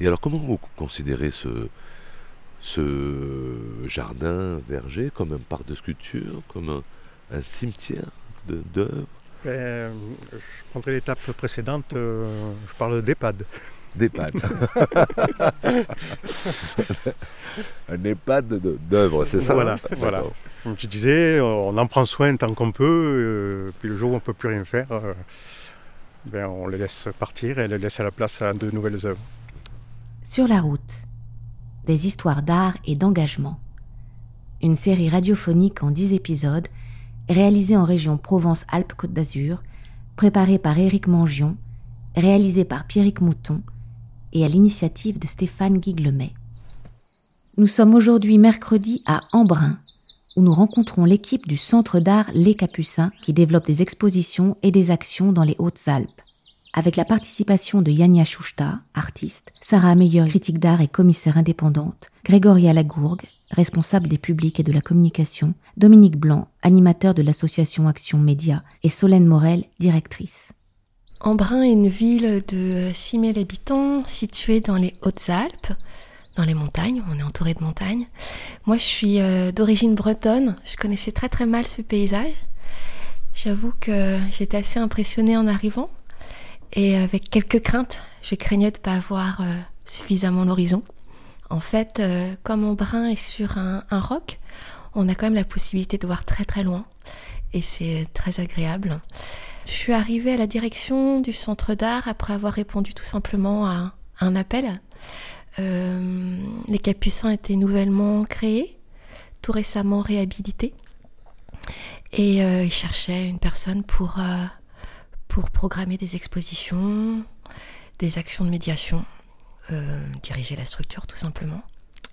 Et alors, comment vous considérez ce, ce jardin verger comme un parc de sculpture, comme un, cimetière d'œuvres? Ben, Je prendrai l'étape précédente, euh, je parle d'EHPAD. D'EHPAD. un EHPAD d'œuvres, c'est ça Voilà, voilà. Comme tu disais, on en prend soin tant qu'on peut, euh, puis le jour où on ne peut plus rien faire, euh, ben, on les laisse partir et les laisse à la place à de nouvelles œuvres. Sur la route, des histoires d'art et d'engagement. Une série radiophonique en 10 épisodes, réalisée en région Provence-Alpes-Côte d'Azur, préparée par Éric Mangion, réalisée par Pierrick Mouton et à l'initiative de Stéphane Guiglemet. Nous sommes aujourd'hui mercredi à Embrun, où nous rencontrons l'équipe du Centre d'art Les Capucins qui développe des expositions et des actions dans les Hautes-Alpes avec la participation de Yania Chouchta, artiste, Sarah Meyer, critique d'art et commissaire indépendante, Grégoria Lagourgue, responsable des publics et de la communication, Dominique Blanc, animateur de l'association Action Média, et Solène Morel, directrice. Embrun est une ville de 6000 habitants située dans les Hautes-Alpes, dans les montagnes, on est entouré de montagnes. Moi je suis euh, d'origine bretonne, je connaissais très très mal ce paysage. J'avoue que j'étais assez impressionnée en arrivant et avec quelques craintes. Je craignais de ne pas voir euh, suffisamment l'horizon. En fait, euh, comme mon brin est sur un, roc, on a quand même la possibilité de voir très très loin et c'est très agréable. Je suis arrivée à la direction du centre d'art après avoir répondu tout simplement à un appel. Euh, les Capucins étaient nouvellement créés, tout récemment réhabilités, et ils cherchaient une personne pour pour programmer des expositions, des actions de médiation, euh, diriger la structure tout simplement.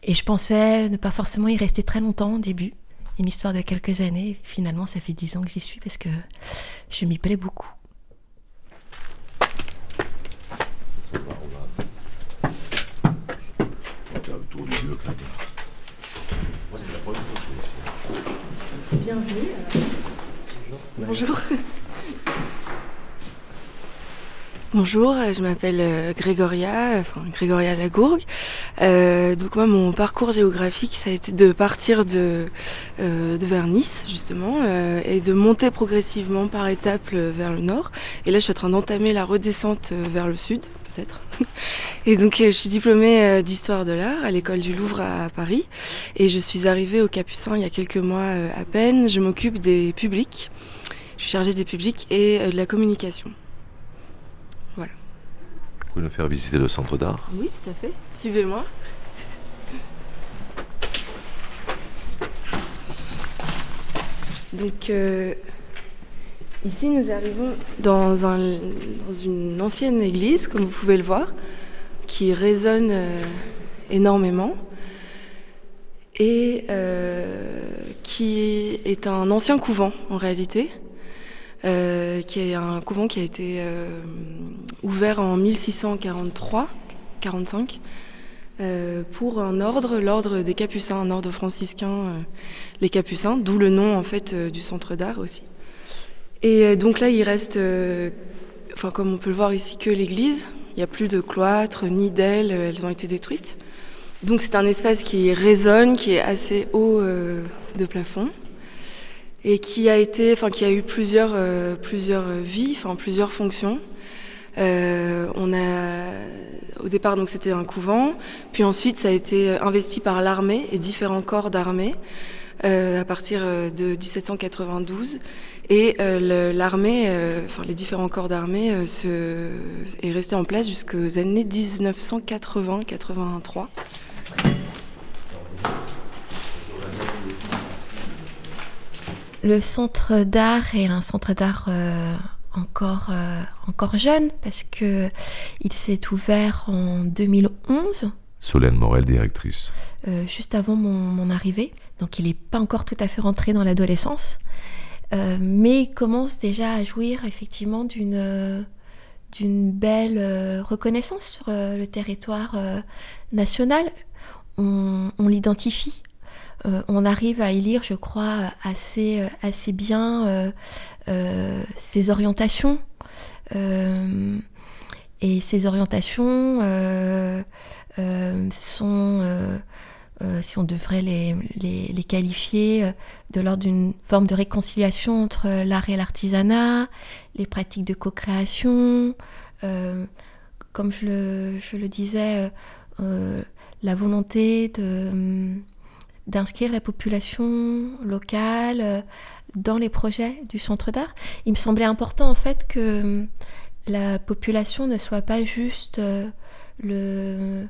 Et je pensais ne pas forcément y rester très longtemps au début, une histoire de quelques années. Finalement, ça fait dix ans que j'y suis parce que je m'y plais beaucoup. Bienvenue. Bonjour. Bonjour, je m'appelle euh, Grégoria, enfin Grégoria Lagourgue. Euh, donc moi, mon parcours géographique, ça a été de partir de, euh, vers Nice, justement, euh, et de monter progressivement par étapes vers le nord. Et là, je suis en train d'entamer la redescente vers le sud, peut-être. Et donc, je suis diplômée d'histoire de l'art à l'école du Louvre à Paris. Et je suis arrivée au Capucin il y a quelques mois à peine. Je m'occupe des publics. Je suis chargée des publics et de la communication nous faire visiter le centre d'art? Oui, tout à fait. Suivez-moi. Donc euh, ici nous arrivons dans, une ancienne église, comme vous pouvez le voir, qui résonne euh, énormément et euh, qui est un ancien couvent en réalité. Euh, qui est un couvent qui a été euh, ouvert en 1643-45 euh, pour un ordre, l'ordre des Capucins, un ordre franciscain, les Capucins, d'où le nom en fait du centre d'art aussi. Et donc là, il reste, enfin comme on peut le voir ici, que l'église. Il n'y a plus de cloître ni d'ailes, elles ont été détruites. Donc c'est un espace qui résonne, qui est assez haut de plafond et qui a été, enfin qui a eu plusieurs, euh, plusieurs vies, enfin plusieurs fonctions. Euh, on a, au départ, donc c'était un couvent, puis ensuite ça a été investi par l'armée et différents corps d'armée euh, à partir de 1792. Et l'armée, les différents corps d'armée, est resté en place jusqu'aux années 1980-83. Le centre d'art est un centre d'art euh, encore, euh, encore jeune parce que il s'est ouvert en 2011. Solène Morel, directrice. Euh, juste avant mon, arrivée. Donc il n'est pas encore tout à fait rentré dans l'adolescence. mais il commence déjà à jouir effectivement d'une d'une belle reconnaissance sur le territoire national. On, on l'identifie euh, on arrive à y lire, je crois, assez, euh, assez bien euh, ses orientations. et ces orientations sont, si on devrait les, les qualifier, de l'ordre d'une forme de réconciliation entre l'art et l'artisanat, les pratiques de co-création, comme je le, je le disais, la volonté de d'inscrire la population locale euh, dans les projets du centre d'art. Il me semblait important en fait que euh, la population ne soit pas juste euh, le,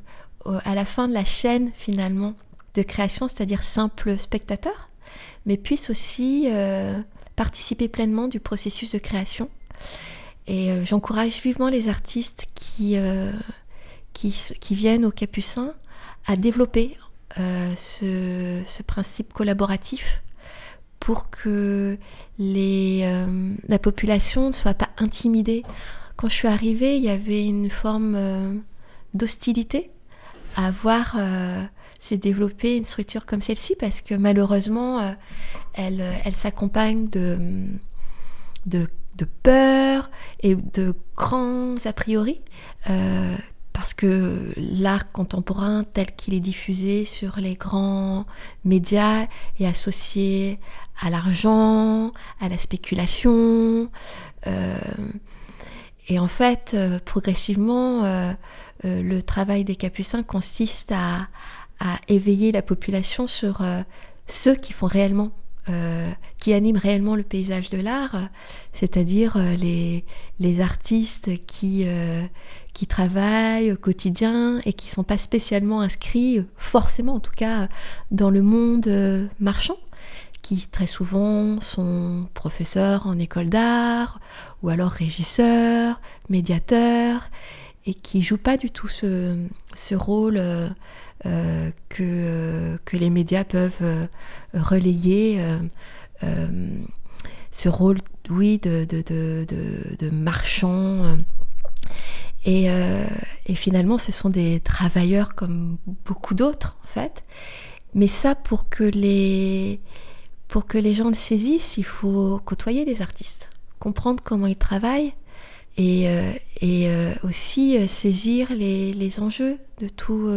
à la fin de la chaîne finalement de création, c'est-à-dire simple spectateur, mais puisse aussi participer pleinement du processus de création. Et j'encourage vivement les artistes qui, qui, qui, viennent au Capucin à développer euh, ce, principe collaboratif pour que les, euh, la population ne soit pas intimidée. Quand je suis arrivée, il y avait une forme euh, d'hostilité à voir s'est développée une structure comme celle-ci parce que malheureusement, elle, elle s'accompagne de, de, de, peur et de grands a priori parce que l'art contemporain tel qu'il est diffusé sur les grands médias est associé à l'argent, à la spéculation. Euh, et en fait, euh, progressivement, euh, le travail des capucins consiste à, éveiller la population sur ceux qui font réellement qui animent réellement le paysage de l'art, c'est-à-dire les, artistes qui, qui travaillent au quotidien et qui ne sont pas spécialement inscrits, forcément en tout cas, dans le monde marchand, qui très souvent sont professeurs en école d'art, ou alors régisseurs, médiateurs, et qui jouent pas du tout ce, ce rôle euh, que, que les médias peuvent euh, relayer euh, ce rôle, oui, de, de, de marchand. Et, et, finalement, ce sont des travailleurs comme beaucoup d'autres, en fait. Mais ça, pour que les, pour que les gens le saisissent, il faut côtoyer les artistes, comprendre comment ils travaillent et, et aussi saisir les, les, enjeux de tout,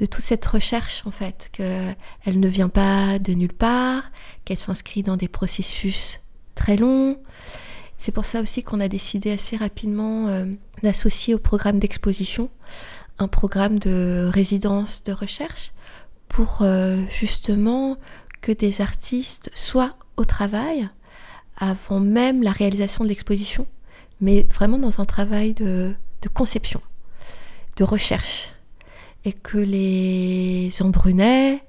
de toute cette recherche en fait, qu'elle ne vient pas de nulle part, qu'elle s'inscrit dans des processus très longs. C'est pour ça aussi qu'on a décidé assez rapidement euh, d'associer au programme d'exposition un programme de résidence de recherche pour euh, justement que des artistes soient au travail avant même la réalisation de l'exposition, mais vraiment dans un travail de conception, de recherche, et que les embrunais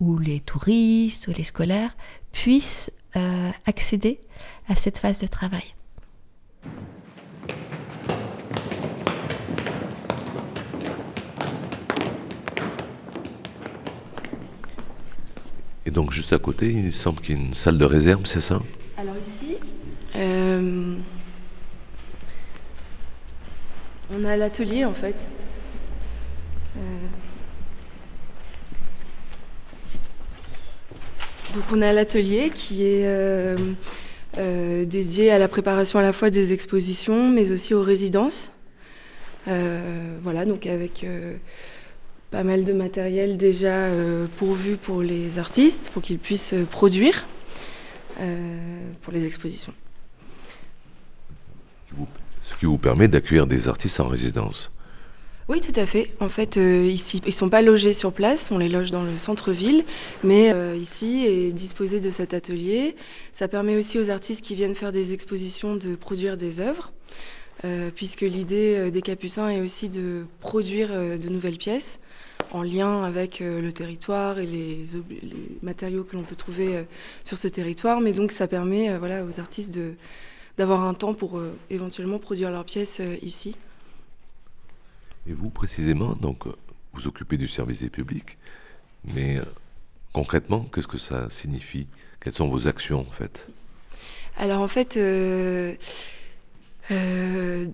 ou les touristes ou les scolaires puissent euh, accéder à cette phase de travail. Et donc juste à côté, il semble qu'il y ait une salle de réserve, c'est ça? Alors ici, euh, on a l'atelier en fait. Euh, donc on a l'atelier qui est euh, euh, dédié à la préparation à la fois des expositions mais aussi aux résidences. voilà, donc avec pas mal de matériel déjà pourvu pour les artistes pour qu'ils puissent produire pour les expositions. Ce qui vous permet d'accueillir des artistes en résidence. Oui, tout à fait. En fait, euh, ici, ils ne sont pas logés sur place, on les loge dans le centre-ville, mais euh, ici est disposé de cet atelier. Ça permet aussi aux artistes qui viennent faire des expositions de produire des œuvres, euh, puisque l'idée des Capucins est aussi de produire de nouvelles pièces en lien avec le territoire et les, matériaux que l'on peut trouver sur ce territoire. Mais donc, ça permet voilà, aux artistes d'avoir un temps pour éventuellement produire leurs pièces ici. Et vous, précisément, donc, vous occupez du service des publics, mais euh, concrètement, qu'est-ce que ça signifie? Quelles sont vos actions, en fait? Alors, en fait, euh, euh,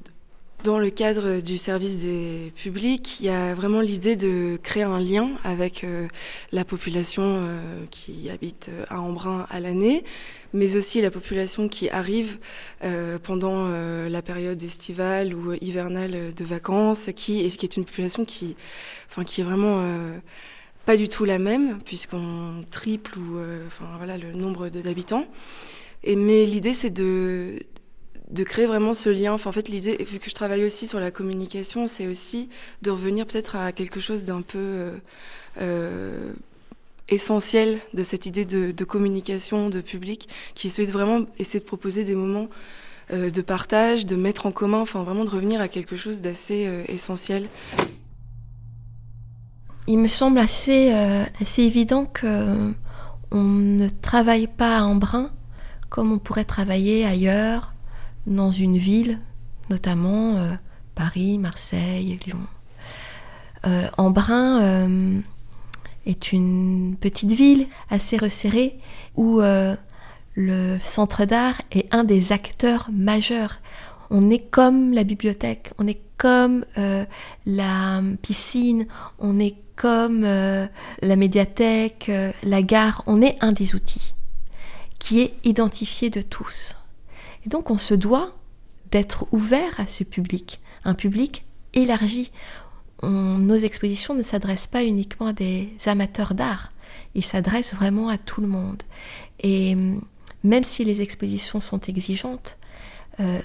dans le cadre du service des publics, il y a vraiment l'idée de créer un lien avec euh, la population euh, qui habite euh, à Embrun à l'année, mais aussi la population qui arrive pendant la période estivale ou hivernale de vacances, qui, qui est une population qui, enfin, est vraiment pas du tout la même, puisqu'on triple le nombre d'habitants. Mais l'idée, c'est de, de créer vraiment ce lien. En fait, l'idée, vu que je travaille aussi sur la communication, c'est aussi de revenir peut-être à quelque chose d'un peu euh, euh, essentiel de cette idée de, communication, de public, qui souhaite vraiment essayer de proposer des moments euh, de partage, de mettre en commun, enfin vraiment de revenir à quelque chose d'assez essentiel. Il me semble assez, assez évident que on ne travaille pas en brin comme on pourrait travailler ailleurs, dans une ville, notamment euh, Paris, Marseille, Lyon. Euh, Embrun euh, est une petite ville assez resserrée où le centre d'art est un des acteurs majeurs. On est comme la bibliothèque, on est comme la piscine, on est comme la médiathèque, la gare, on est un des outils qui est identifié de tous. Et donc on se doit d'être ouvert à ce public, un public élargi. nos expositions ne s'adressent pas uniquement à des amateurs d'art, ils s'adressent vraiment à tout le monde. Et hum, même si les expositions sont exigeantes, euh,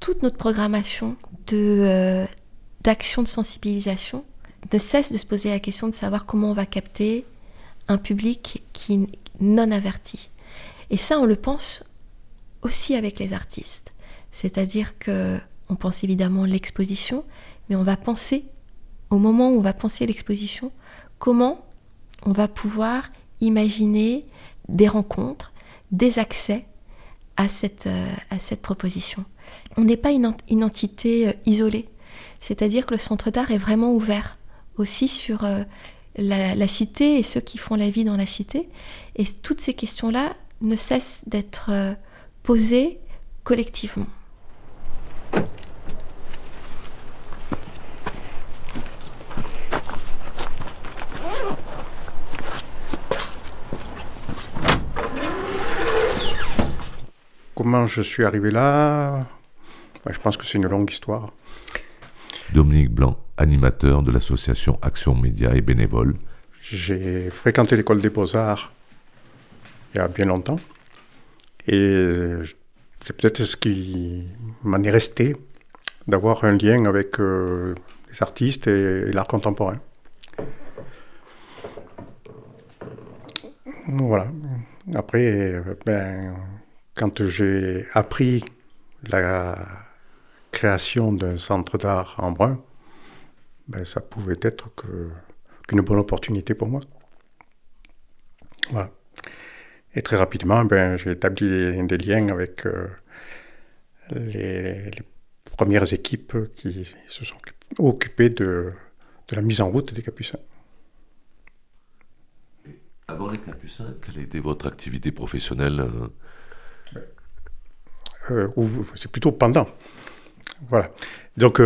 toute notre programmation de, euh, d'action de sensibilisation ne cesse de se poser la question de savoir comment on va capter un public qui non averti. Et ça, on le pense aussi avec les artistes. C'est-à-dire que on pense évidemment l'exposition, mais on va penser, au moment où on va penser l'exposition, comment on va pouvoir imaginer des rencontres, des accès à cette, euh, à cette proposition. On n'est pas une, entité euh, isolée, c'est-à-dire que le centre d'art est vraiment ouvert aussi sur euh, la, la, cité et ceux qui font la vie dans la cité. Et toutes ces questions-là ne cessent d'être posées collectivement. Comment je suis arrivé là? Je pense que c'est une longue histoire. Dominique Blanc, animateur de l'association Action Média et bénévole. J'ai fréquenté l'école des beaux-arts il y a bien longtemps. Et c'est peut-être ce qui m'en est resté, d'avoir un lien avec euh, les artistes et, l'art contemporain. Voilà. Après, ben, quand j'ai appris la création d'un centre d'art en brun, ben, ça pouvait être qu'une bonne opportunité pour moi. Voilà. Et très rapidement, ben, j'ai établi des, liens avec euh, les, premières équipes qui se sont occupées de, la mise en route des Capucins. avant les Capucins, quelle a été votre activité professionnelle euh? Euh, C'est plutôt pendant. Voilà. Donc,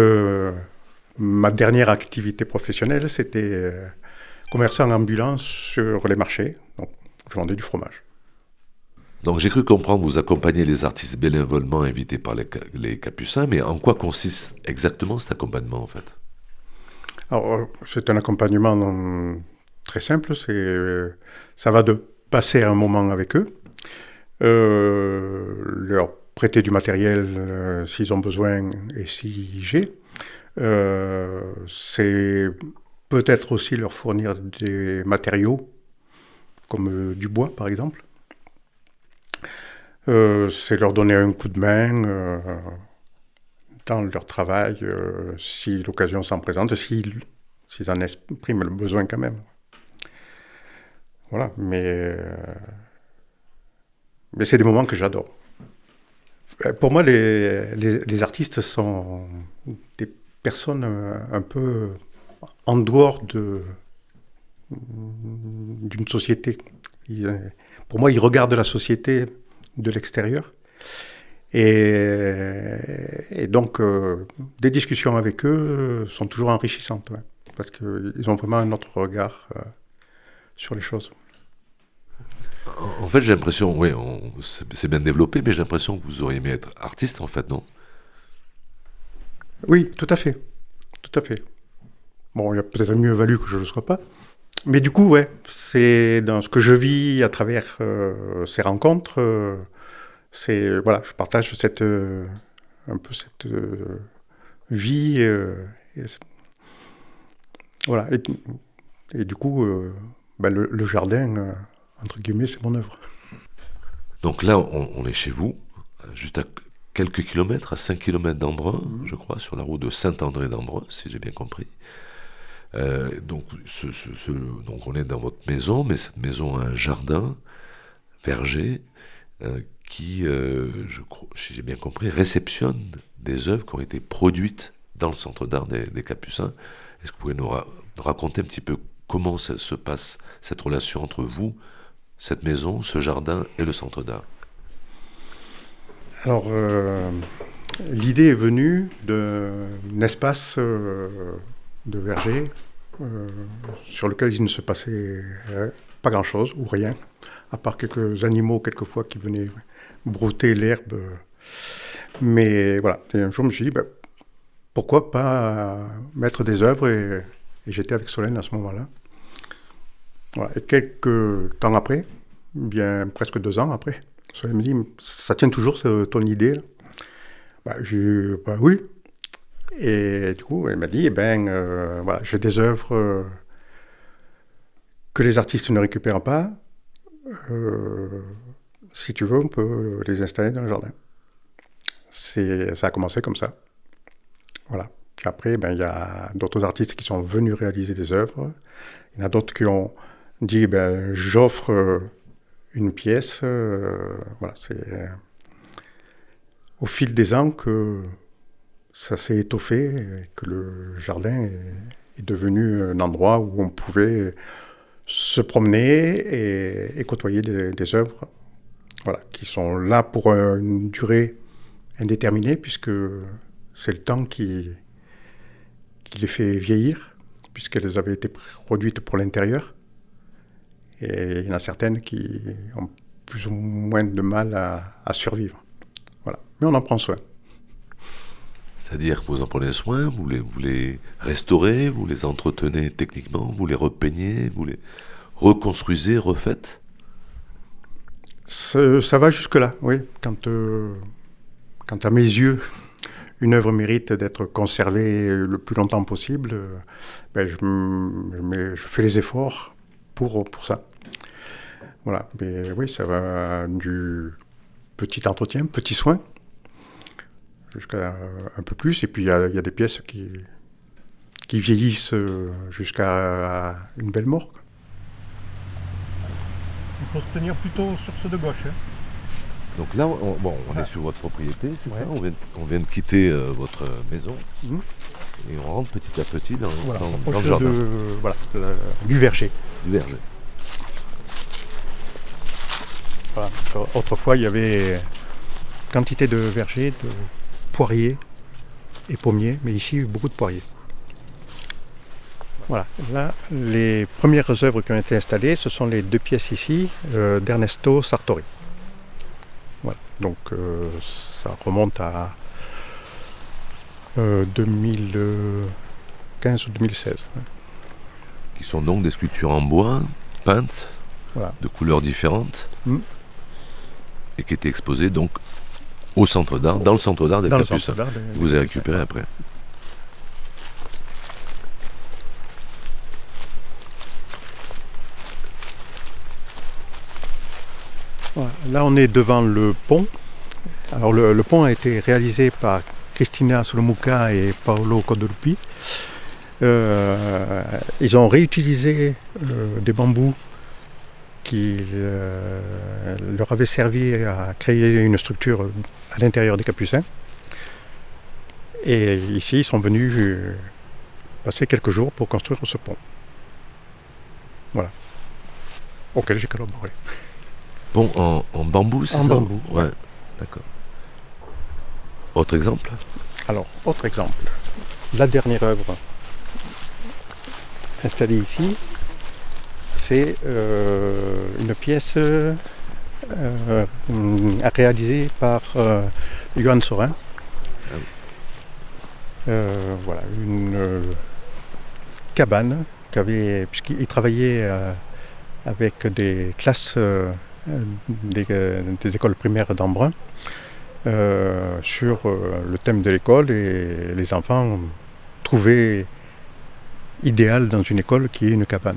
ma dernière activité professionnelle, c'était commerçant ambulant sur les marchés. Donc, je vendais du fromage. Donc j'ai cru comprendre, vous accompagner les artistes bénévolement invités par les, Capucins, mais en quoi consiste exactement cet accompagnement en fait? Alors, euh, c'est un accompagnement euh, très simple, c'est, euh, ça va de passer un moment avec eux, leur prêter du matériel s'ils ont besoin et si j'ai, c'est peut-être aussi leur fournir des matériaux comme du bois par exemple. euh, c'est leur donner un coup de main euh, dans leur travail, euh, si l'occasion s'en présente, s'ils en expriment le besoin quand même. Voilà, mais, mais c'est des moments que j'adore. Pour moi, les, les, artistes sont des personnes un peu en dehors de, d'une société. pour moi, ils regardent la société de l'extérieur. Et, donc, euh, des discussions avec eux sont toujours enrichissantes, parce qu'ils ont vraiment un autre regard euh, sur les choses. En fait, j'ai l'impression, oui, c'est bien développé, mais j'ai l'impression que vous auriez aimé être artiste, en fait, non? Oui, tout à fait. Tout à fait. Bon, il a peut-être mieux valu que je ne le sois pas. Mais du coup, ouais, c'est dans ce que je vis à travers euh, ces rencontres. Euh, c'est voilà, je partage cette euh, un peu cette vie. voilà, et, du coup, ben, le, jardin, entre guillemets, c'est mon œuvre. Donc là, on, est chez vous, juste à quelques kilomètres, à 5 kilomètres d'Embrun, mmh. je crois, sur la route de Saint-André d'Embrun, si j'ai bien compris. Euh, donc, on est dans votre maison, mais cette maison a un jardin, verger, euh, qui, euh, si j'ai bien compris, réceptionne des œuvres qui ont été produites dans le centre d'art des, Capucins. Est-ce que vous pouvez nous raconter un petit peu comment se passe cette relation entre vous, cette maison, ce jardin et le centre d'art? Alors, l'idée est venue d'un espace de verger euh, sur lequel il ne se passait pas grand-chose ou rien, à part quelques animaux quelquefois qui venaient brouter l'herbe. Mais voilà, et un jour je me suis dit, ben, pourquoi pas mettre des œuvres et, j'étais avec Solène à ce moment-là. Et quelques temps après, bien presque deux ans après, Solène me dit, ça tient toujours ton idée là? Bah, j'ai bah, oui, et du coup, elle m'a dit, eh ben, euh, voilà, j'ai des œuvres euh, que les artistes ne récupèrent pas. Euh, si tu veux, on peut les installer dans le jardin. Ça a commencé comme ça. Voilà. Puis après, ben, il y a d'autres artistes qui sont venus réaliser des œuvres. Il y en a d'autres qui ont dit, ben, j'offre une pièce. voilà, c'est au fil des ans que ça s'est étoffé et que le jardin est, devenu un endroit où on pouvait se promener et, côtoyer des, œuvres voilà, qui sont là pour une durée indéterminée, puisque c'est le temps qui, les fait vieillir, puisqu'elles avaient été produites pour l'intérieur. Et il y en a certaines qui ont plus ou moins de mal à, à survivre. Voilà. Mais on en prend soin. C'est-à-dire que vous en prenez soin, vous les, restaurez, vous les entretenez techniquement, vous les repeignez, vous les reconstruisez, refaites Ça va jusque-là, oui. Quand, euh, quand à mes yeux, une œuvre mérite d'être conservée le plus longtemps possible, euh, ben je, je, fais les efforts pour, pour ça. Voilà, mais oui, ça va du petit entretien, petit soin, jusqu'à un peu plus. Et puis il y, a des pièces qui, qui vieillissent euh, jusqu'à une belle mort. Il faut se tenir plutôt sur ceux de gauche. Hein. Donc là, on, bon, on est sur votre propriété, c'est ça? On vient, de quitter euh, votre maison mmh. et on rentre petit à petit dans, le jardin. voilà, du verger. Du verger. Autrefois, il y avait quantité de vergers, de poiriers et pommiers, mais ici beaucoup de poiriers. Voilà, là, les premières œuvres qui ont été installées, ce sont les deux pièces ici euh, d'Ernesto Sartori. Voilà, donc euh, ça remonte à 2015 euh, ou 2016. Qui sont donc des sculptures en bois, peintes, de couleurs différentes, mm. et qui étaient exposées donc au centre d'art, dans le centre d'art des Capucins. Vous avez récupéré après. Là, on est devant le pont. Alors, le, pont a été réalisé par Cristina Solomuca et Paolo Codolpi. Euh, ils ont réutilisé euh, des bambous qui euh, leur avait servi à créer une structure à l'intérieur des Capucins. Et ici, ils sont venus euh, passer quelques jours pour construire ce pont. Voilà. Auquel j'ai collaboré. Pont en, bambou, c'est ça En bambou. Ouais, d'accord. Autre exemple? Alors, autre exemple. La dernière œuvre installée ici, c'est euh, une pièce euh, réalisée par euh, Johan Sorin. Ah. Euh, voilà, une euh, cabane qu'avait, puisqu'il travaillait euh, avec des classes des, des écoles primaires d'Embrun sur le thème de l'école et les enfants trouvaient idéal dans une école qui est une cabane.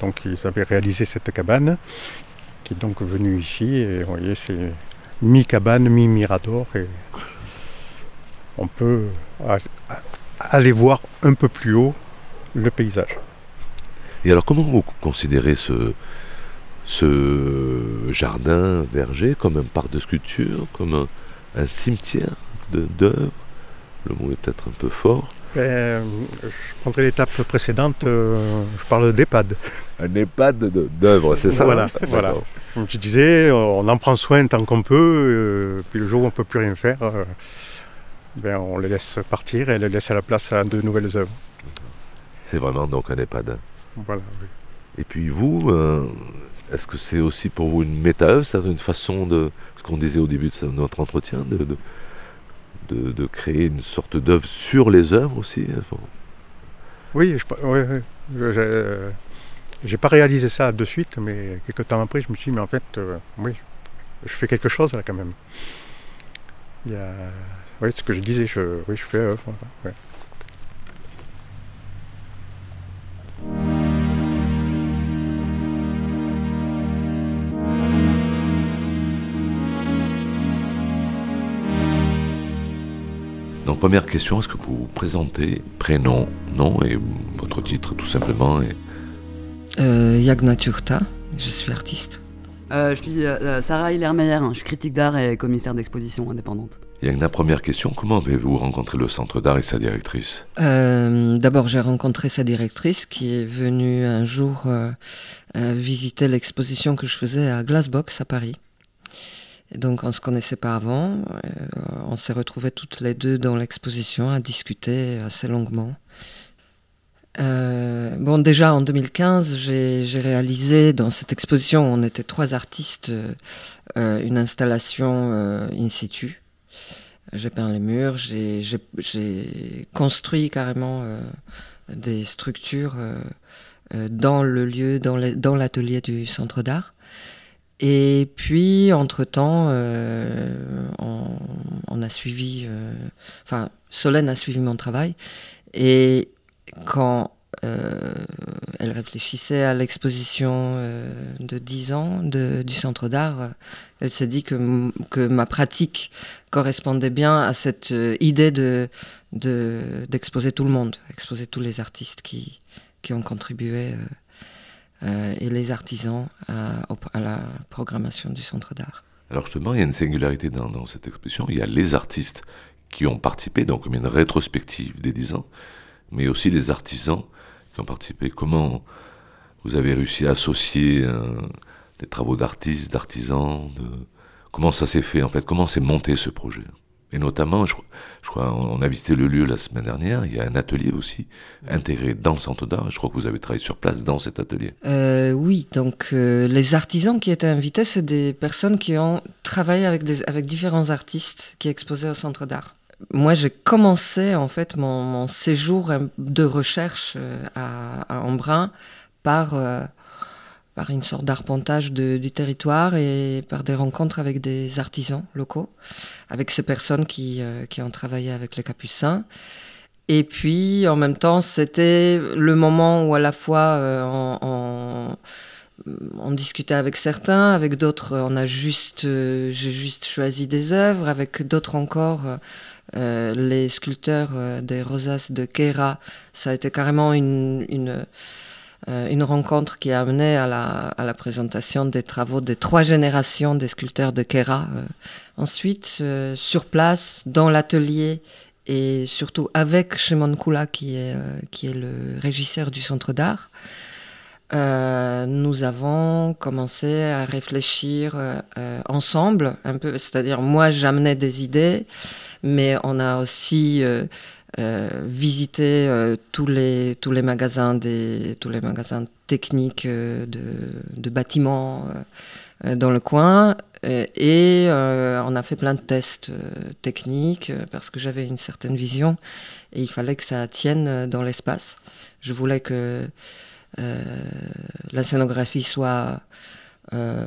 Donc ils avaient réalisé cette cabane qui est donc venue ici et vous voyez c'est mi-cabane, mi-mirador et on peut aller voir un peu plus haut le paysage. Et alors, comment vous considérez ce, jardin verger comme un parc de sculpture, comme un, un cimetière d'œuvres? Le mot est peut-être un peu fort. Ben, je prendrai l'étape précédente, euh, je parle d'EHPAD. Un EHPAD d'œuvres, c'est ça Voilà, hein voilà. D'accord. Comme tu disais, on en prend soin tant qu'on peut, euh, puis le jour où on ne peut plus rien faire, euh, ben, on les laisse partir et les laisse à la place à de nouvelles œuvres. C'est vraiment donc un EHPAD. Voilà, oui. Et puis vous, est-ce que c'est aussi pour vous une méta-œuvre, une façon de, ce qu'on disait au début de notre entretien, de, de, de- créer une sorte d'œuvre sur les œuvres aussi enfin, Oui, je, oui, j'ai pas réalisé ça de suite, mais quelques temps après, je me suis dit, mais en fait, euh, oui, je fais quelque chose là quand même. Il y oui, ce que je disais, je, je fais œuvre. Donc première question, est-ce que vous vous présentez, prénom, nom et votre titre tout simplement et... Euh, Yagna Turta, je suis artiste. Euh, je suis euh, Sarah Hiller-Meyer, je suis critique d'art et commissaire d'exposition indépendante. Yagna, première question, comment avez-vous rencontré le Centre d'art et sa directrice? Euh, D'abord, j'ai rencontré sa directrice qui est venue un jour euh, euh, visiter l'exposition que je faisais à Glassbox à Paris. Donc, on se connaissait pas avant. euh, on s'est retrouvés toutes les deux dans l'exposition à discuter assez longuement. Euh, bon, déjà en 2015, j'ai réalisé dans cette exposition, on était trois artistes, euh, une installation euh, in situ. J'ai peint les murs, j'ai- construit carrément des structures dans le lieu, dans l'atelier du centre d'art. Et puis, entre-temps, euh, on, a suivi, euh, enfin, Solène a suivi mon travail. Et quand euh, elle réfléchissait à l'exposition de 10 ans du centre d'art, elle s'est dit que, que ma pratique correspondait bien à cette idée de, de- d'exposer tout le monde, exposer tous les artistes qui, qui ont contribué et les artisans à, au- à la programmation du centre d'art. Alors justement, il y a une singularité dans, cette exposition, il y a les artistes qui ont participé, donc comme une rétrospective des 10 ans, mais aussi les artisans qui ont participé. Comment vous avez réussi à associer euh, des travaux d'artistes, d'artisans. Comment ça s'est fait en fait? Comment s'est monté ce projet? Et notamment, je, crois, on a visité le lieu la semaine dernière, il y a un atelier aussi intégré dans le centre d'art, je crois que vous avez travaillé sur place dans cet atelier. Euh, oui, donc euh, les artisans qui étaient invités, c'est des personnes qui ont travaillé avec, avec différents artistes qui exposaient au centre d'art. Moi, j'ai commencé en fait mon, séjour euh, de recherche euh, à, à Embrun par, par une sorte d'arpentage du territoire et par des rencontres avec des artisans locaux, avec ces personnes qui, euh, qui ont travaillé avec les Capucins. Et puis, en même temps, c'était le moment où à la fois euh, on, on- on discutait avec certains, avec d'autres, on a juste, euh, j'ai juste choisi des œuvres, avec d'autres encore, euh, euh, les sculpteurs euh, des rosaces de Kera. Ça a été carrément une, une, euh, une rencontre qui a amené à la, à la présentation des travaux des trois générations des sculpteurs de Kera. euh. Ensuite, euh, sur place, dans l'atelier, et surtout avec Shimon Kula, qui est, euh, qui est le régisseur du centre d'art, euh, nous avons commencé à réfléchir euh, ensemble un peu. C'est-à-dire, moi, j'amenais des idées, mais on a aussi visité tous les tous les magasins des tous les magasins techniques de, de bâtiments dans le coin et on a fait plein de tests techniques parce que j'avais une certaine vision et il fallait que ça tienne dans l'espace. Je voulais que euh, la scénographie soit euh,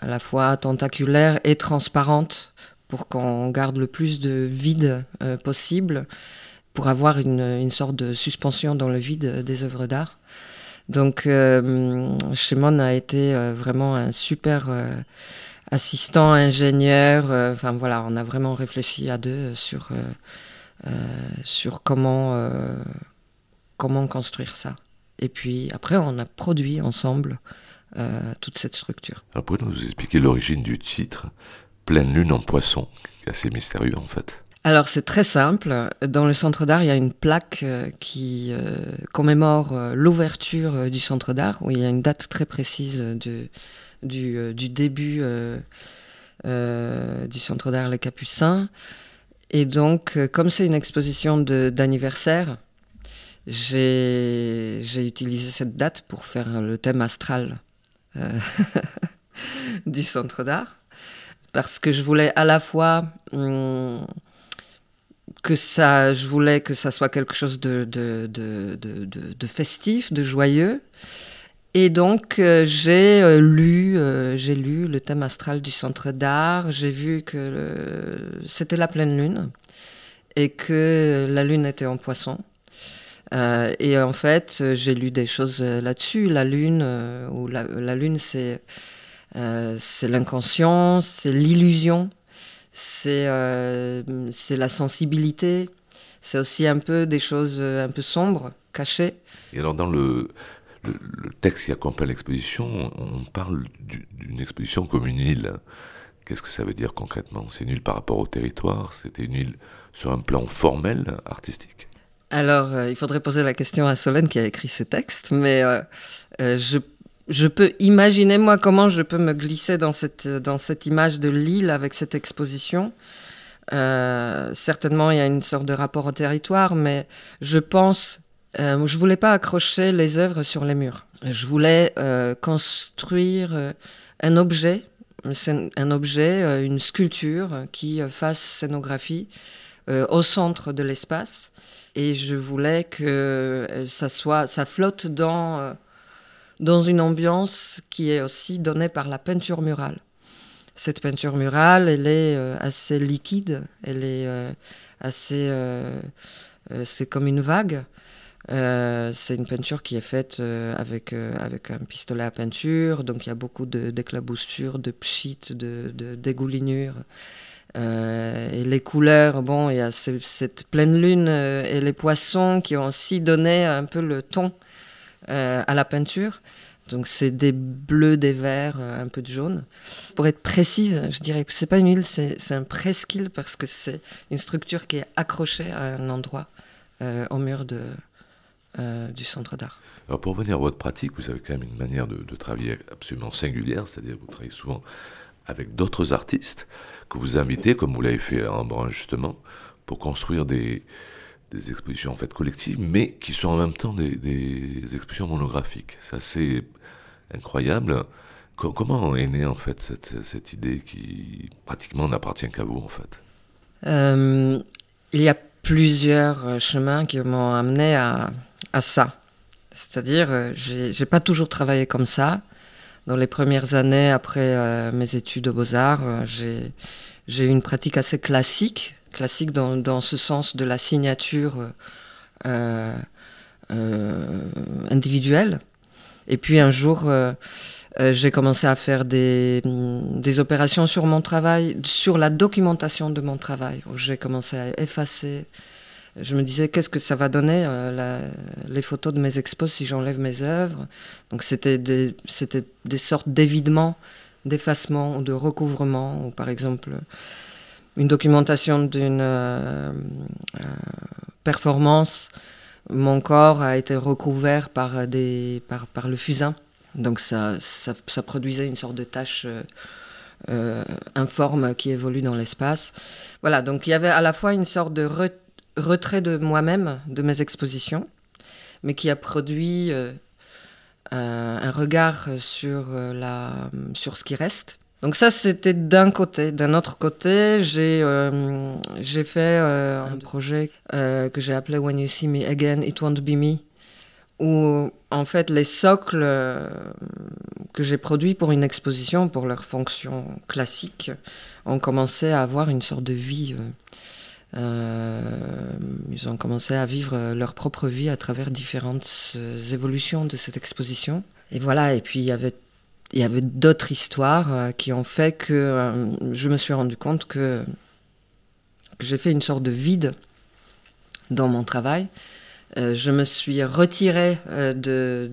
à la fois tentaculaire et transparente pour qu'on garde le plus de vide euh, possible pour avoir une, une, sorte de suspension dans le vide des œuvres d'art. Donc, euh, Shimon a été vraiment un super assistant, ingénieur. Enfin voilà, on a vraiment réfléchi à deux sur, sur comment, comment construire ça. Et puis après, on a produit ensemble euh, toute cette structure. Alors, pouvez nous expliquer l'origine du titre? Pleine lune en poisson, assez mystérieux en fait. Alors c'est très simple. Dans le centre d'art, il y a une plaque euh, qui euh, commémore l'ouverture du centre d'art, où il y a une date très précise du, début du centre d'art Les Capucins. Et donc, comme c'est une exposition d'anniversaire, j'ai utilisé cette date pour faire le thème astral euh, du centre d'art, parce que je voulais à la fois hum, que ça, je voulais que ça soit quelque chose de, de, de, de festif, de joyeux. Et donc euh, j'ai euh, lu, j'ai lu le thème astral du centre d'art. J'ai vu que c'était la pleine lune et que la lune était en poisson. Euh, et en fait, j'ai lu des choses euh, là-dessus. La lune, euh, ou la, lune, c'est c'est l'inconscient, c'est l'illusion, c'est c'est la sensibilité, c'est aussi un peu des choses un peu sombres, cachées. Et alors dans le, le, texte qui accompagne l'exposition, on parle d'une exposition comme une île. Qu'est-ce que ça veut dire concrètement? C'est une île par rapport au territoire? C'était une île sur un plan formel, artistique? Alors, euh, il faudrait poser la question à Solène qui a écrit ce texte, mais euh, euh, je, je, peux imaginer, moi, comment je peux me glisser dans cette, dans cette image de l'île avec cette exposition. certainement, il y a une sorte de rapport au territoire, mais je pense, je voulais pas accrocher les œuvres sur les murs. Je voulais construire un objet, un objet, une sculpture qui fasse scénographie au centre de l'espace et je voulais que euh, ça soit, ça flotte dans, euh, dans une ambiance qui est aussi donnée par la peinture murale. Cette peinture murale, elle est euh, assez liquide, elle est assez, c'est comme une vague. c'est une peinture qui est faite avec, avec un pistolet à peinture, donc il y a beaucoup d'éclaboussures, de, de de, dégoulinures. Euh, et les couleurs, bon, il y a cette pleine lune euh, et les poissons qui ont aussi donné un peu le ton euh, à la peinture. Donc c'est des bleus, des verts, un peu de jaune. Pour être précise, je dirais que c'est pas une île, c'est un presqu'île parce que c'est une structure qui est accrochée à un endroit au mur de, du centre d'art. Alors pour revenir à votre pratique, vous avez quand même une manière de, travailler absolument singulière, c'est-à-dire vous travaillez souvent avec d'autres artistes que vous invitez, comme vous l'avez fait en Brun justement, pour construire des, des, expositions en fait collectives, mais qui sont en même temps des, expositions monographiques. C'est assez incroyable. comment est née en fait cette, cette idée qui pratiquement n'appartient qu'à vous en fait? Euh, Il y a plusieurs chemins qui m'ont amené à, à ça. C'est-à-dire, euh, j'ai pas toujours travaillé comme ça dans les premières années après euh, mes études de beaux-arts, euh, j'ai eu une pratique assez classique, classique dans, dans ce sens de la signature euh, individuelle. Et puis un jour, j'ai commencé à faire des, des, opérations sur mon travail, sur la documentation de mon travail. J'ai commencé à effacer je me disais qu'est-ce que ça va donner euh, les photos de mes expos si j'enlève mes œuvres? Donc c'était des, des sortes d'évidements, d'effacement ou de recouvrement, ou par exemple une documentation d'une euh, euh, performance mon corps a été recouvert par, par le fusain. Donc ça, produisait une sorte de tache euh, informe qui évolue dans l'espace. Voilà, donc il y avait à la fois une sorte de retrait de moi-même, de mes expositions, mais qui a produit euh, un, regard sur, euh, la, sur ce qui reste. Donc ça, c'était d'un côté. D'un autre côté, j'ai euh, j'ai fait un projet que j'ai appelé When You See Me Again, It Won't Be Me, où en fait les socles que j'ai produits pour une exposition, pour leur fonction classique, ont commencé à avoir une sorte de vie euh, ils ont commencé à vivre leur propre vie à travers différentes euh, évolutions de cette exposition. Et voilà, et puis il y avait, il y avait d'autres histoires euh, qui ont fait que je me suis rendu compte que, j'ai fait une sorte de vide dans mon travail. je me suis retiré de,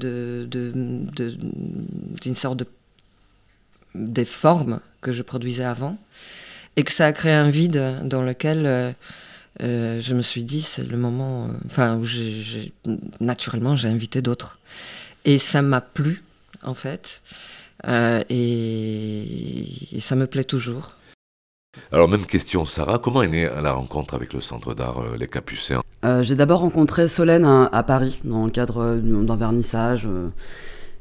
d'une sorte de des formes que je produisais avant et que ça a créé un vide dans lequel euh, euh, je me suis dit c'est le moment, euh, enfin où j'ai, naturellement j'ai invité d'autres et ça m'a plu en fait et, ça me plaît toujours. Alors même question Sarah, comment est née la rencontre avec le Centre d'art Les Capucins? J'ai d'abord rencontré Solène à, Paris dans le cadre d'un vernissage.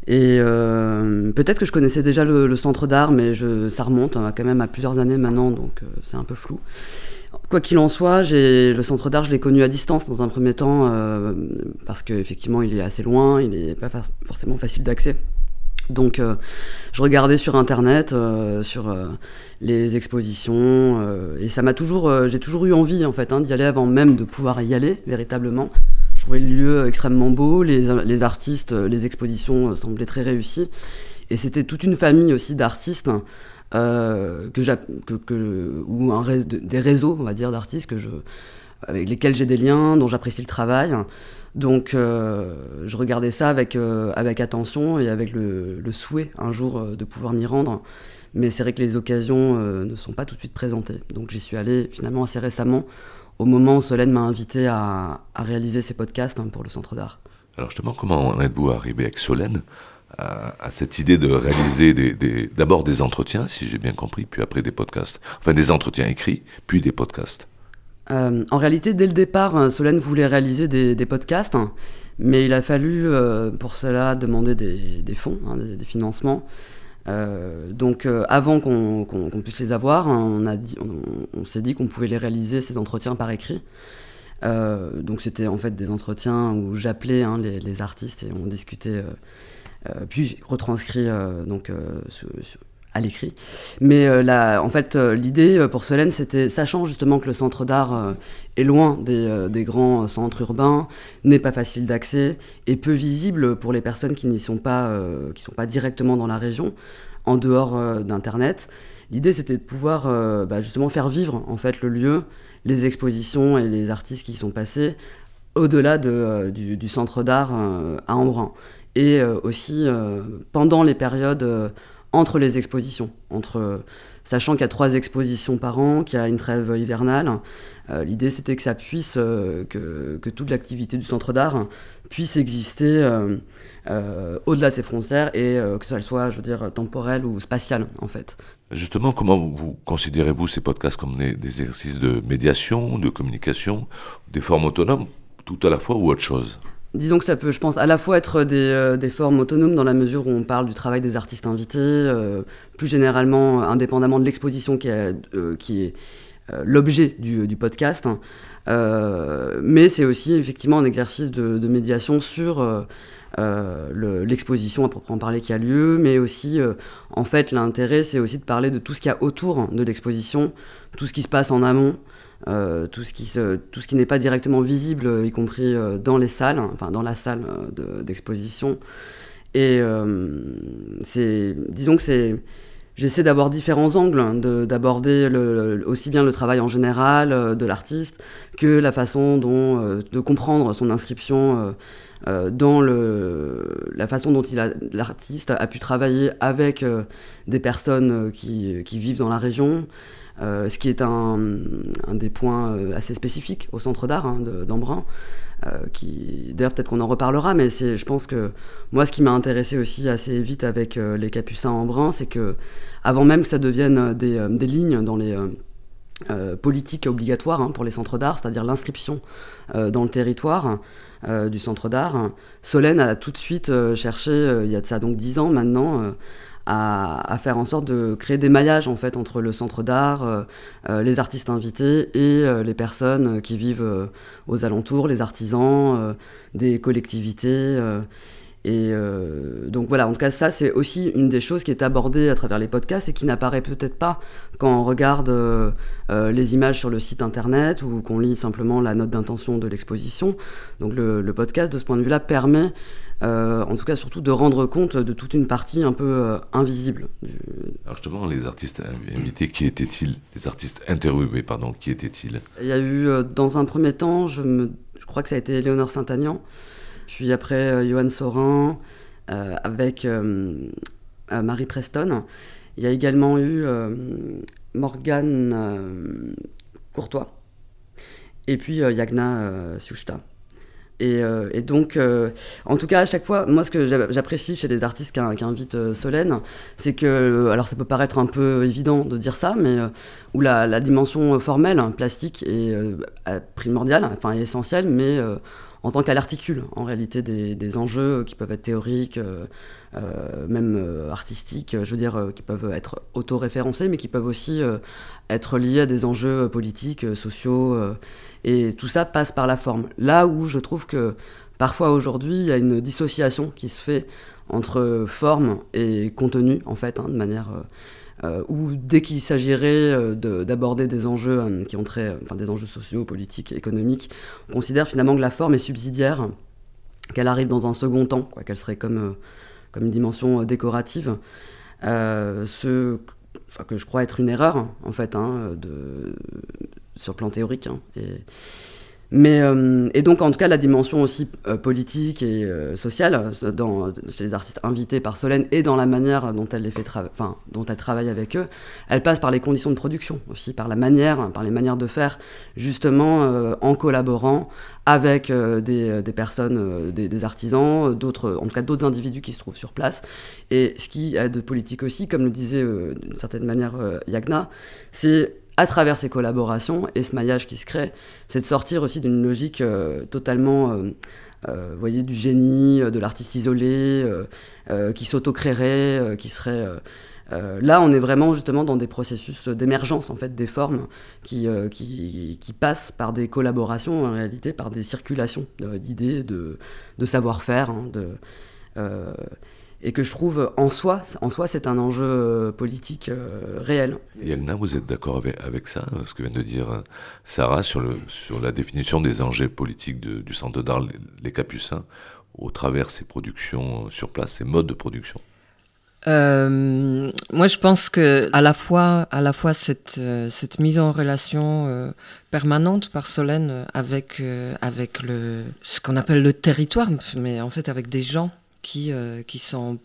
Et euh, peut-être que je connaissais déjà le, centre d'art, mais je, ça remonte hein, quand même à plusieurs années maintenant, donc euh, c'est un peu flou. Quoi qu'il en soit, le centre d'art, je l'ai connu à distance dans un premier temps, euh, parce qu'effectivement, il est assez loin, il n'est pas forcément facile d'accès. Donc, je regardais sur Internet, sur les expositions, et ça m'a toujours, j'ai toujours eu envie en fait hein, d'y aller avant même de pouvoir y aller véritablement trouvais le lieu extrêmement beau, les, les artistes, les expositions semblaient très réussies. Et c'était toute une famille aussi d'artistes, euh, que, que, que, ou un des réseaux, on va dire, d'artistes que je, avec lesquels j'ai des liens, dont j'apprécie le travail. Donc euh, je regardais ça avec, euh, avec attention et avec le, souhait un jour de pouvoir m'y rendre. Mais c'est vrai que les occasions ne sont pas tout de suite présentées. Donc j'y suis allé finalement assez récemment au moment où Solène m'a invité à, réaliser ces podcasts hein, pour le Centre d'Art. Alors justement, comment en êtes-vous arrivé avec Solène à, cette idée de réaliser d'abord des, entretiens, si j'ai bien compris, puis après des podcasts, enfin des entretiens écrits, puis des podcasts? Euh, En réalité, dès le départ, euh, Solène voulait réaliser des, podcasts, hein, mais il a fallu euh, pour cela demander des, fonds, hein, des, financements. Donc avant qu'on puisse les avoir, hein, on, s'est dit qu'on pouvait les réaliser, ces entretiens par écrit. Donc c'était en fait des entretiens où j'appelais les, artistes et on discutait, puis retranscrit donc, à l'écrit. Mais en fait l'idée pour Solène c'était, sachant justement que le centre d'art est loin des, grands centres urbains, n'est pas facile d'accès et peu visible pour les personnes qui n'y sont pas, qui sont pas directement dans la région, en dehors euh, d'Internet. L'idée, c'était de pouvoir euh, bah, justement faire vivre en fait le lieu, les expositions et les artistes qui y sont passés au-delà de, euh, du, centre d'art à Embrun. Et aussi pendant les périodes entre les expositions, entre, sachant qu'il y a trois expositions par an, qu'il y a une trêve hivernale. L'idée, c'était que ça puisse, que, que, toute l'activité du centre d'art puisse exister euh, au-delà de ces frontières et euh, que ça soit, je veux dire, temporelle ou spatiale, en fait. Justement, comment vous considérez-vous ces podcasts comme des, exercices de médiation, de communication, des formes autonomes, tout à la fois ou autre chose? Disons que ça peut, je pense, à la fois être des, euh, formes autonomes dans la mesure où on parle du travail des artistes invités, plus généralement, indépendamment de l'exposition qui est, qui est l'objet du, podcast. Hein. mais c'est aussi effectivement un exercice de, de médiation sur euh, l'exposition à proprement parler qui a lieu, mais aussi, euh, en fait, l'intérêt, c'est aussi de parler de tout ce qu'il y a autour de l'exposition, tout ce qui se passe en amont, euh, tout ce qui, tout ce qui n'est pas directement visible, y compris dans les salles, enfin dans la salle d'exposition. Et c'est, disons que c'est, j'essaie d'avoir différents angles, hein, d'aborder aussi bien le travail en général de l'artiste que la façon dont de comprendre son inscription euh, dans le, la façon dont l'artiste a, pu travailler avec euh, des personnes euh, qui, vivent dans la région. Ce qui est un, des points assez spécifiques au centre d'art hein, d'Embrun. qui d'ailleurs peut-être qu'on en reparlera mais c'est je pense que moi ce qui m'a intéressé aussi assez vite avec les capucins Embrun c'est que avant même que ça devienne des, lignes dans les euh, politique obligatoire hein, pour les centres d'art, c'est-à-dire l'inscription euh, dans le territoire euh, du centre d'art. Solène a tout de suite cherché, il y a de ça donc dix ans maintenant, à, faire en sorte de créer des maillages en fait entre le centre d'art, les artistes invités et les personnes qui vivent aux alentours, les artisans, des collectivités. Et euh, donc voilà, en tout cas, ça, c'est aussi une des choses qui est abordée à travers les podcasts et qui n'apparaît peut-être pas quand on regarde euh, euh, les images sur le site internet ou qu'on lit simplement la note d'intention de l'exposition. Donc le, podcast, de ce point de vue-là, permet, en tout cas, surtout de rendre compte de toute une partie un peu invisible. Alors justement, les artistes invités, qui étaient-ils? Les artistes interviewés, pardon, qui étaient-ils? Il y a eu, dans un premier temps, je, me, je crois que ça a été Léonore Saint-Agnan. Puis après, euh, Johan Sorin, euh, avec euh, Marie Preston. Il y a également eu Morgane Courtois. Et puis Yagna Sushta. Et, donc, en tout cas, à chaque fois, moi, ce que j'apprécie chez les artistes qui, invitent Solène, c'est que, alors ça peut paraître un peu évident de dire ça, mais où la, dimension formelle, plastique, est primordiale, enfin essentielle, mais en tant qu'elle articule en réalité des, enjeux qui peuvent être théoriques, euh, euh, même euh, artistiques, je veux dire, qui peuvent être autoréférencés, mais qui peuvent aussi être liés à des enjeux politiques, sociaux, et tout ça passe par la forme. Là où je trouve que parfois aujourd'hui, il y a une dissociation qui se fait entre forme et contenu, en fait, hein, de manière euh, ou dès qu'il s'agirait euh, d'aborder des enjeux euh, qui ont trait, enfin, des enjeux sociaux, politiques, économiques, on considère finalement que la forme est subsidiaire, qu'elle arrive dans un second temps, qu'elle serait comme, comme une dimension décorative. ce que je crois être une erreur, en fait, hein, sur le plan théorique. Hein, mais, euh, et donc, en tout cas, la dimension aussi euh, politique et euh, sociale dans, chez les artistes invités par Solène et dans la manière dont elle, les fait enfin, dont elle travaille avec eux, elle passe par les conditions de production aussi, par la manière, par les manières de faire, justement en collaborant avec des, des, personnes, des, des artisans, d'autres, en tout cas d'autres individus qui se trouvent sur place. Et ce qui est de politique aussi, comme le disait d'une certaine manière Yagna, c'est à travers ces collaborations et ce maillage qui se crée, c'est de sortir aussi d'une logique euh, totalement, euh, euh, voyez, du génie, de l'artiste isolé, qui s'auto-créerait, qui serait... là, on est vraiment justement dans des processus d'émergence en fait des formes qui, qui, passent par des collaborations en réalité, par des circulations d'idées, de, de savoir-faire, hein, de et que je trouve en soi, en soi c'est un enjeu euh, politique euh, réel. Et Elna, vous êtes d'accord avec, avec, ça, ce que vient de dire euh, Sarah sur, le, sur la définition des enjeux politiques du centre d'art Les Capucins au travers ses productions sur place, ses modes de production? Moi, je pense que à la fois, à la fois cette, cette mise en relation permanente par Solène avec, avec le, ce qu'on appelle le territoire, mais en fait avec des gens qui, euh, qui sont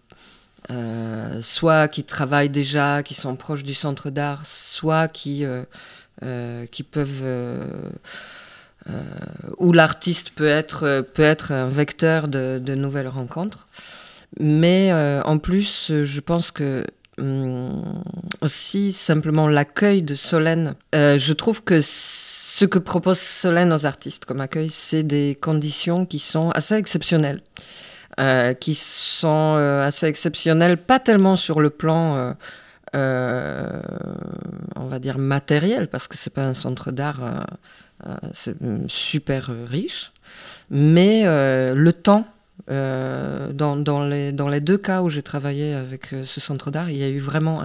euh, soit qui travaillent déjà, qui sont proches du centre d'art, soit qui, euh, qui peuvent... où l'artiste peut être, peut être un vecteur de, nouvelles rencontres. Mais en plus, je pense que hum, aussi simplement l'accueil de Solène, je trouve que ce que propose Solène aux artistes comme accueil, c'est des conditions qui sont assez exceptionnelles. Euh, qui sont euh, assez exceptionnels, pas tellement sur le plan, euh, on va dire, matériel, parce que c'est pas un centre d'art super riche, mais le temps dans, les, deux cas où j'ai travaillé avec ce centre d'art, il y a eu vraiment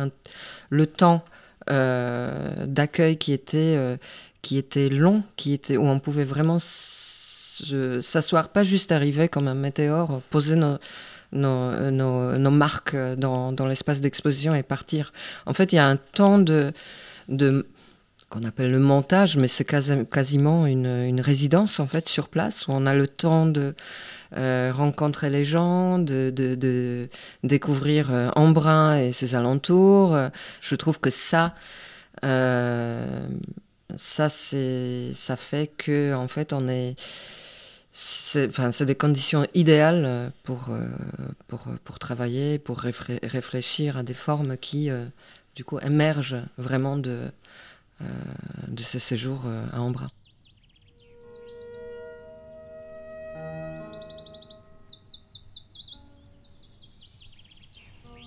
le temps d'accueil qui était, qui était long, qui était, où on pouvait vraiment s'asseoir, pas juste arriver comme un météore, poser nos, nos, nos, marques dans, dans l'espace d'exposition et partir. En fait, il y a un temps de, de qu'on appelle le montage, mais c'est quasiment une, une, résidence en fait sur place où on a le temps de euh, rencontrer les gens, de, de, découvrir euh, Embrun et ses alentours. Je trouve que ça, ça, c'est, ça fait que, en fait, on est. C'est, enfin, des conditions idéales pour, pour, pour travailler, pour réfléchir à des formes qui, du coup, émergent vraiment de, de ces séjours à Embrun.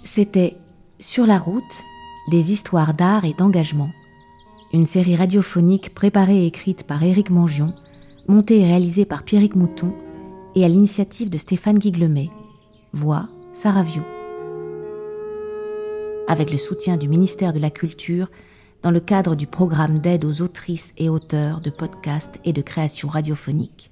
C'était Sur la route, des histoires d'art et d'engagement. Une série radiophonique préparée et écrite par Éric Mangion, montée et réalisée par Pierrick Mouton et à l'initiative de Stéphane Guiglemet. Voix Saravio. Avec le soutien du ministère de la Culture dans le cadre du programme d'aide aux autrices et auteurs de podcasts et de création radiophonique.